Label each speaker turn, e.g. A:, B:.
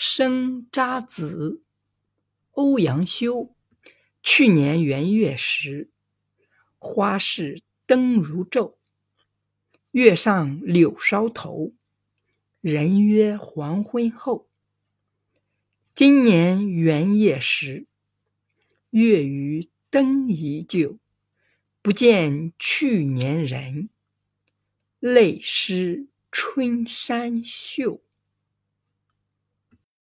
A: 生查子，欧阳修。去年元月时，花市灯如昼。月上柳梢头，人约黄昏后。今年元夜时，月余灯依旧，不见去年人。泪湿春衫袖。